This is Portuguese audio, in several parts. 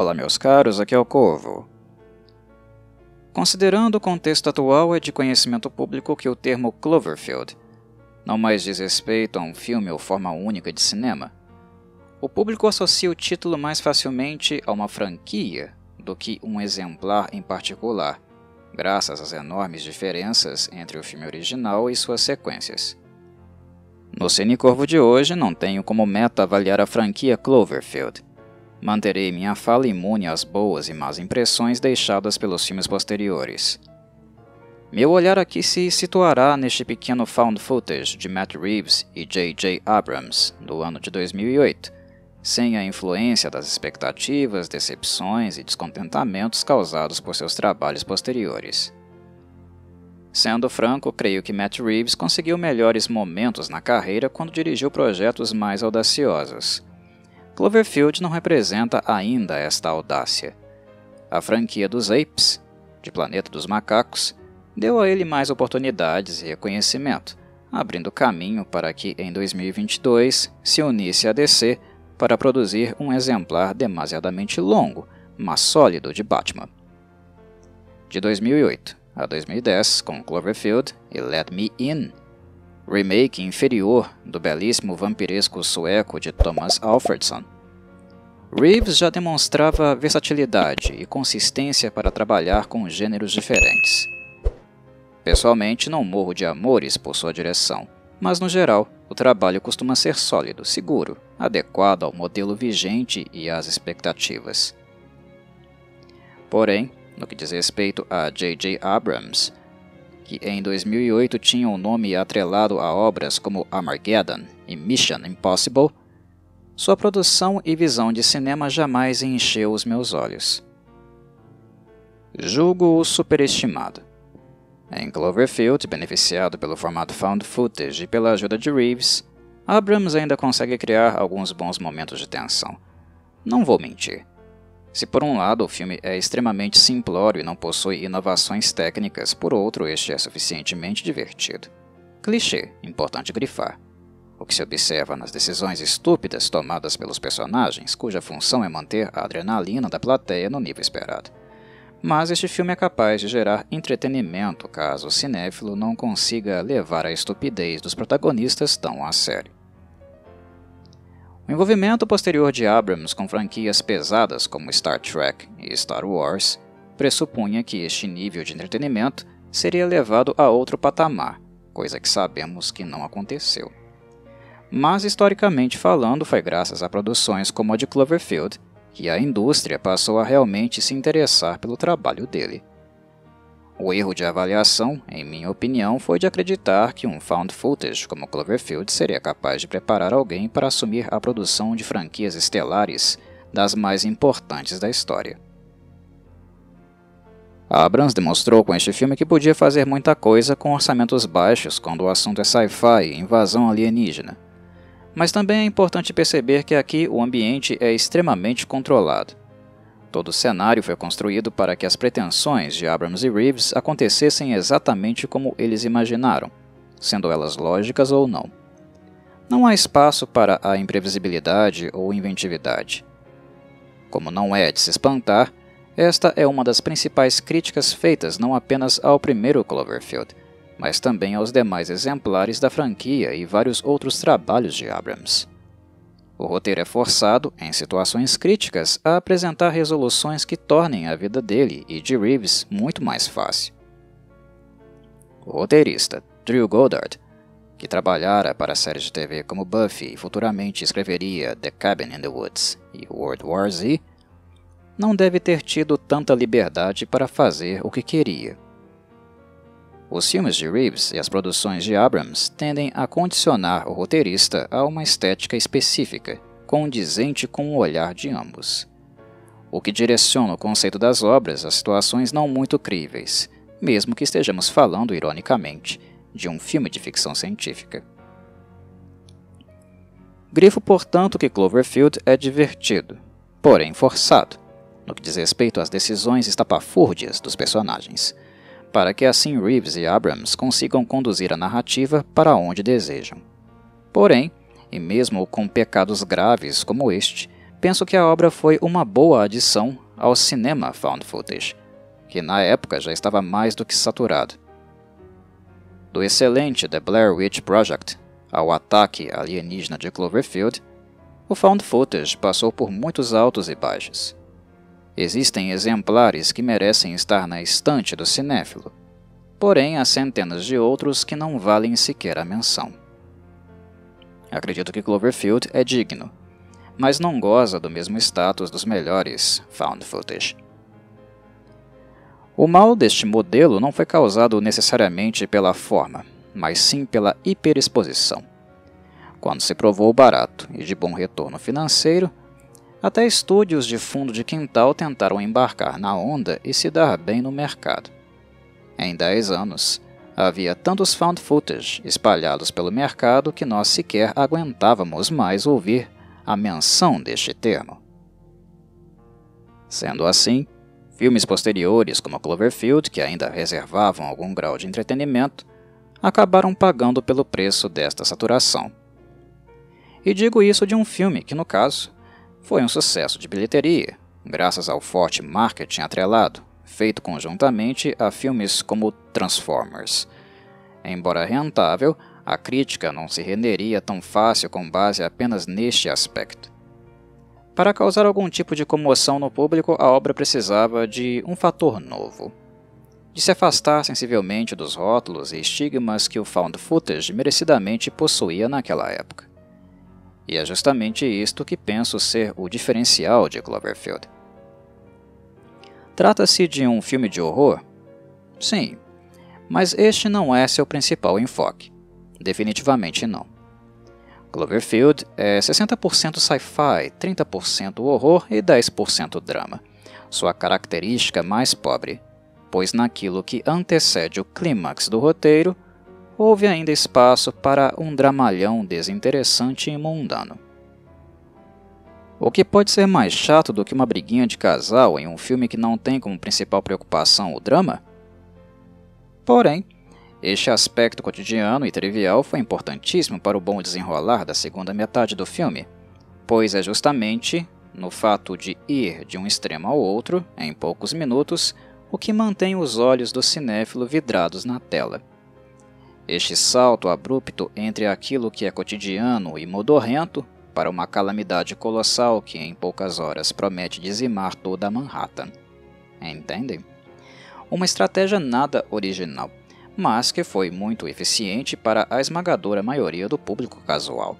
Olá, meus caros, aqui é o Corvo. Considerando o contexto atual, é de conhecimento público que o termo Cloverfield não mais diz respeito a um filme ou forma única de cinema. O público associa o título mais facilmente a uma franquia do que um exemplar em particular, graças às enormes diferenças entre o filme original e suas sequências. No Cine Corvo de hoje, não tenho como meta avaliar a franquia Cloverfield. Manterei minha fala imune às boas e más impressões deixadas pelos filmes posteriores. Meu olhar aqui se situará neste pequeno found footage de Matt Reeves e J.J. Abrams, do ano de 2008, sem a influência das expectativas, decepções e descontentamentos causados por seus trabalhos posteriores. Sendo franco, creio que Matt Reeves conseguiu melhores momentos na carreira quando dirigiu projetos mais audaciosos. Cloverfield não representa ainda esta audácia. A franquia dos Apes, de Planeta dos Macacos, deu a ele mais oportunidades e reconhecimento, abrindo caminho para que em 2022 se unisse a DC para produzir um exemplar demasiadamente longo, mas sólido de Batman. De 2008, a 2010 com Cloverfield e Let Me In, remake inferior do belíssimo vampiresco sueco de Thomas Alfredson. Reeves já demonstrava versatilidade e consistência para trabalhar com gêneros diferentes. Pessoalmente, não morro de amores por sua direção, mas no geral, o trabalho costuma ser sólido, seguro, adequado ao modelo vigente e às expectativas. Porém, no que diz respeito a J.J. Abrams, que em 2008 tinha o nome atrelado a obras como Armageddon e Mission Impossible, sua produção e visão de cinema jamais encheu os meus olhos. Julgo-o superestimado. Em Cloverfield, beneficiado pelo formato found footage e pela ajuda de Reeves, Abrams ainda consegue criar alguns bons momentos de tensão. Não vou mentir. Se por um lado o filme é extremamente simplório e não possui inovações técnicas, por outro este é suficientemente divertido. Clichê, importante grifar. O que se observa nas decisões estúpidas tomadas pelos personagens, cuja função é manter a adrenalina da plateia no nível esperado. Mas este filme é capaz de gerar entretenimento caso o cinéfilo não consiga levar a estupidez dos protagonistas tão a sério. O envolvimento posterior de Abrams com franquias pesadas como Star Trek e Star Wars pressupunha que este nível de entretenimento seria levado a outro patamar, coisa que sabemos que não aconteceu. Mas historicamente falando, foi graças a produções como a de Cloverfield que a indústria passou a realmente se interessar pelo trabalho dele. O erro de avaliação, em minha opinião, foi de acreditar que um found footage como Cloverfield seria capaz de preparar alguém para assumir a produção de franquias estelares das mais importantes da história. Abrams demonstrou com este filme que podia fazer muita coisa com orçamentos baixos quando o assunto é sci-fi e invasão alienígena. Mas também é importante perceber que aqui o ambiente é extremamente controlado. Todo o cenário foi construído para que as pretensões de Abrams e Reeves acontecessem exatamente como eles imaginaram, sendo elas lógicas ou não. Não há espaço para a imprevisibilidade ou inventividade. Como não é de se espantar, esta é uma das principais críticas feitas não apenas ao primeiro Cloverfield, mas também aos demais exemplares da franquia e vários outros trabalhos de Abrams. O roteiro é forçado, em situações críticas, a apresentar resoluções que tornem a vida dele e de Reeves muito mais fácil. O roteirista, Drew Goddard, que trabalhara para séries de TV como Buffy e futuramente escreveria The Cabin in the Woods e World War Z, não deve ter tido tanta liberdade para fazer o que queria. Os filmes de Reeves e as produções de Abrams tendem a condicionar o roteirista a uma estética específica, condizente com o olhar de ambos. O que direciona o conceito das obras a situações não muito críveis, mesmo que estejamos falando, ironicamente, de um filme de ficção científica. Grifo, portanto, que Cloverfield é divertido, porém forçado, no que diz respeito às decisões estapafúrdias dos personagens para que assim Reeves e Abrams consigam conduzir a narrativa para onde desejam. Porém, e mesmo com pecados graves como este, penso que a obra foi uma boa adição ao cinema found footage, que na época já estava mais do que saturado. Do excelente The Blair Witch Project ao ataque alienígena de Cloverfield, o found footage passou por muitos altos e baixos. Existem exemplares que merecem estar na estante do cinéfilo, porém há centenas de outros que não valem sequer a menção. Acredito que Cloverfield é digno, mas não goza do mesmo status dos melhores found footage. O mal deste modelo não foi causado necessariamente pela forma, mas sim pela hiperexposição. Quando se provou barato e de bom retorno financeiro, até estúdios de fundo de quintal tentaram embarcar na onda e se dar bem no mercado. Em 10 anos, havia tantos found footage espalhados pelo mercado que nós sequer aguentávamos mais ouvir a menção deste termo. Sendo assim, filmes posteriores como Cloverfield, que ainda reservavam algum grau de entretenimento, acabaram pagando pelo preço desta saturação. E digo isso de um filme que, no caso, foi um sucesso de bilheteria, graças ao forte marketing atrelado, feito conjuntamente a filmes como Transformers. Embora rentável, a crítica não se renderia tão fácil com base apenas neste aspecto. Para causar algum tipo de comoção no público, a obra precisava de um fator novo. De se afastar sensivelmente dos rótulos e estigmas que o found footage merecidamente possuía naquela época. E é justamente isto que penso ser o diferencial de Cloverfield. Trata-se de um filme de horror? Sim, mas este não é seu principal enfoque. Definitivamente não. Cloverfield é 60% sci-fi, 30% horror e 10% drama, sua característica mais pobre, pois naquilo que antecede o clímax do roteiro, houve ainda espaço para um dramalhão desinteressante e mundano. O que pode ser mais chato do que uma briguinha de casal em um filme que não tem como principal preocupação o drama? Porém, este aspecto cotidiano e trivial foi importantíssimo para o bom desenrolar da segunda metade do filme, pois é justamente no fato de ir de um extremo ao outro, em poucos minutos, o que mantém os olhos do cinéfilo vidrados na tela. Este salto abrupto entre aquilo que é cotidiano e modorrento para uma calamidade colossal que em poucas horas promete dizimar toda Manhattan. Entendem? Uma estratégia nada original, mas que foi muito eficiente para a esmagadora maioria do público casual.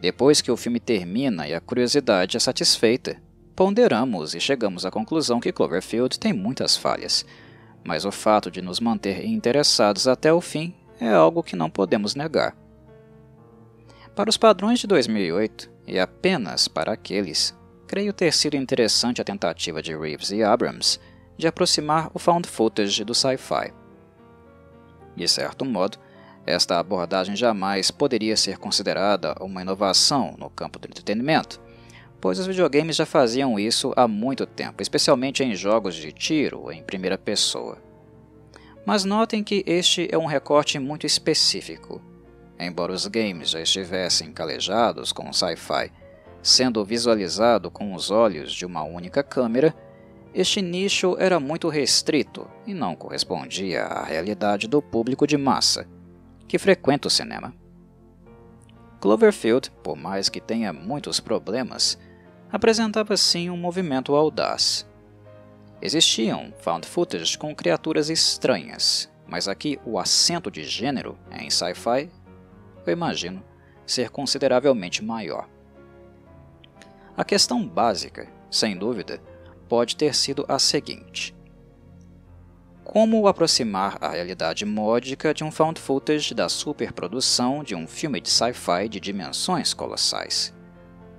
Depois que o filme termina e a curiosidade é satisfeita, ponderamos e chegamos à conclusão que Cloverfield tem muitas falhas, mas o fato de nos manter interessados até o fim é algo que não podemos negar. Para os padrões de 2008, e apenas para aqueles, creio ter sido interessante a tentativa de Reeves e Abrams de aproximar o found footage do sci-fi. De certo modo, esta abordagem jamais poderia ser considerada uma inovação no campo do entretenimento, pois os videogames já faziam isso há muito tempo, especialmente em jogos de tiro em primeira pessoa. Mas notem que este é um recorte muito específico. Embora os games já estivessem calejados com sci-fi, sendo visualizado com os olhos de uma única câmera, este nicho era muito restrito e não correspondia à realidade do público de massa, que frequenta o cinema. Cloverfield, por mais que tenha muitos problemas, apresentava sim um movimento audaz. Existiam found footage com criaturas estranhas, mas aqui o acento de gênero em sci-fi, eu imagino, ser consideravelmente maior. A questão básica, sem dúvida, pode ter sido a seguinte: Como aproximar a realidade módica de um found footage da superprodução de um filme de sci-fi de dimensões colossais?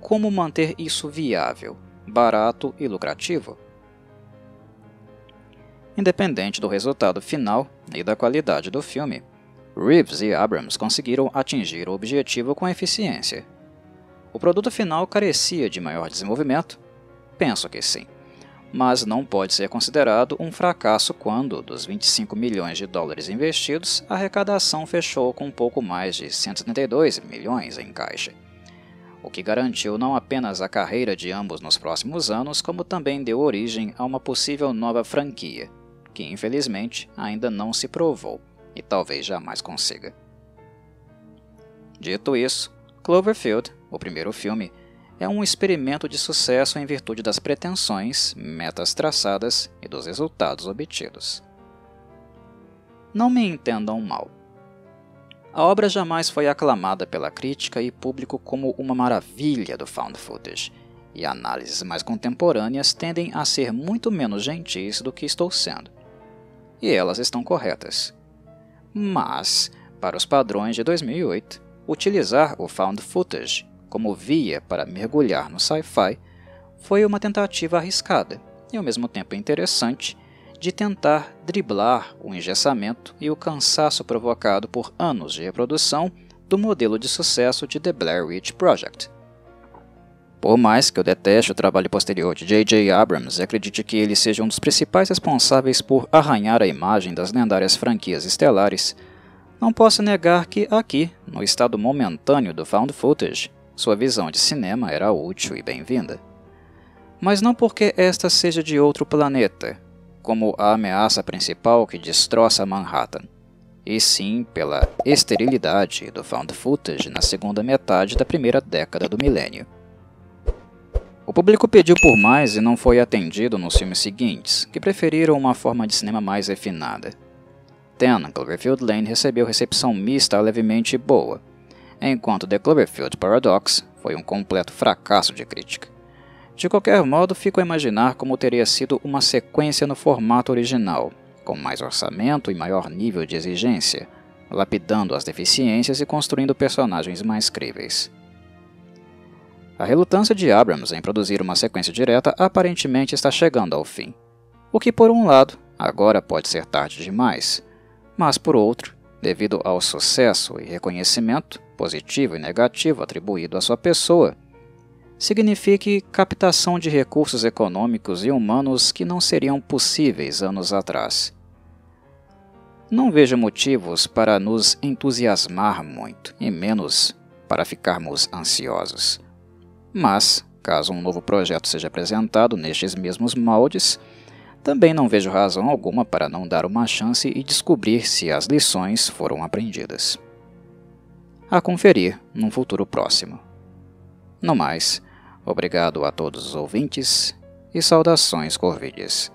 Como manter isso viável, barato e lucrativo? Independente do resultado final e da qualidade do filme, Reeves e Abrams conseguiram atingir o objetivo com eficiência. O produto final carecia de maior desenvolvimento? Penso que sim mas não pode ser considerado um fracasso quando, dos 25 milhões de dólares investidos, a arrecadação fechou com um pouco mais de 172 milhões em caixa. O que garantiu não apenas a carreira de ambos nos próximos anos, como também deu origem a uma possível nova franquia, que infelizmente ainda não se provou e talvez jamais consiga. Dito isso, Cloverfield, o primeiro filme, é um experimento de sucesso em virtude das pretensões, metas traçadas e dos resultados obtidos. Não me entendam mal. A obra jamais foi aclamada pela crítica e público como uma maravilha do found footage, e análises mais contemporâneas tendem a ser muito menos gentis do que estou sendo. E elas estão corretas. Mas, para os padrões de 2008, utilizar o found footage como via para mergulhar no sci-fi foi uma tentativa arriscada e ao mesmo tempo interessante de tentar driblar o engessamento e o cansaço provocado por anos de reprodução do modelo de sucesso de The Blair Witch Project. Por mais que eu deteste o trabalho posterior de J.J. Abrams e acredite que ele seja um dos principais responsáveis por arranhar a imagem das lendárias franquias estelares, não posso negar que aqui, no estado momentâneo do found footage, sua visão de cinema era útil e bem-vinda. Mas não porque esta seja de outro planeta, como a ameaça principal que destroça Manhattan, e sim pela esterilidade do found footage na segunda metade da primeira década do milênio. O público pediu por mais e não foi atendido nos filmes seguintes, que preferiram uma forma de cinema mais refinada. Ten Cloverfield Lane recebeu recepção mista a levemente boa, enquanto The Cloverfield Paradox foi um completo fracasso de crítica. De qualquer modo, fico a imaginar como teria sido uma sequência no formato original, com mais orçamento e maior nível de exigência, lapidando as deficiências e construindo personagens mais críveis. A relutância de Abrams em produzir uma sequência direta aparentemente está chegando ao fim, o que, por um lado, agora pode ser tarde demais, mas, por outro, devido ao sucesso e reconhecimento, positivo e negativo atribuído à sua pessoa, signifique captação de recursos econômicos e humanos que não seriam possíveis anos atrás. Não vejo motivos para nos entusiasmar muito, e menos para ficarmos ansiosos. Mas, caso um novo projeto seja apresentado nestes mesmos moldes, também não vejo razão alguma para não dar uma chance e descobrir se as lições foram aprendidas. A conferir num futuro próximo. No mais, Obrigado a todos os ouvintes e saudações corvides.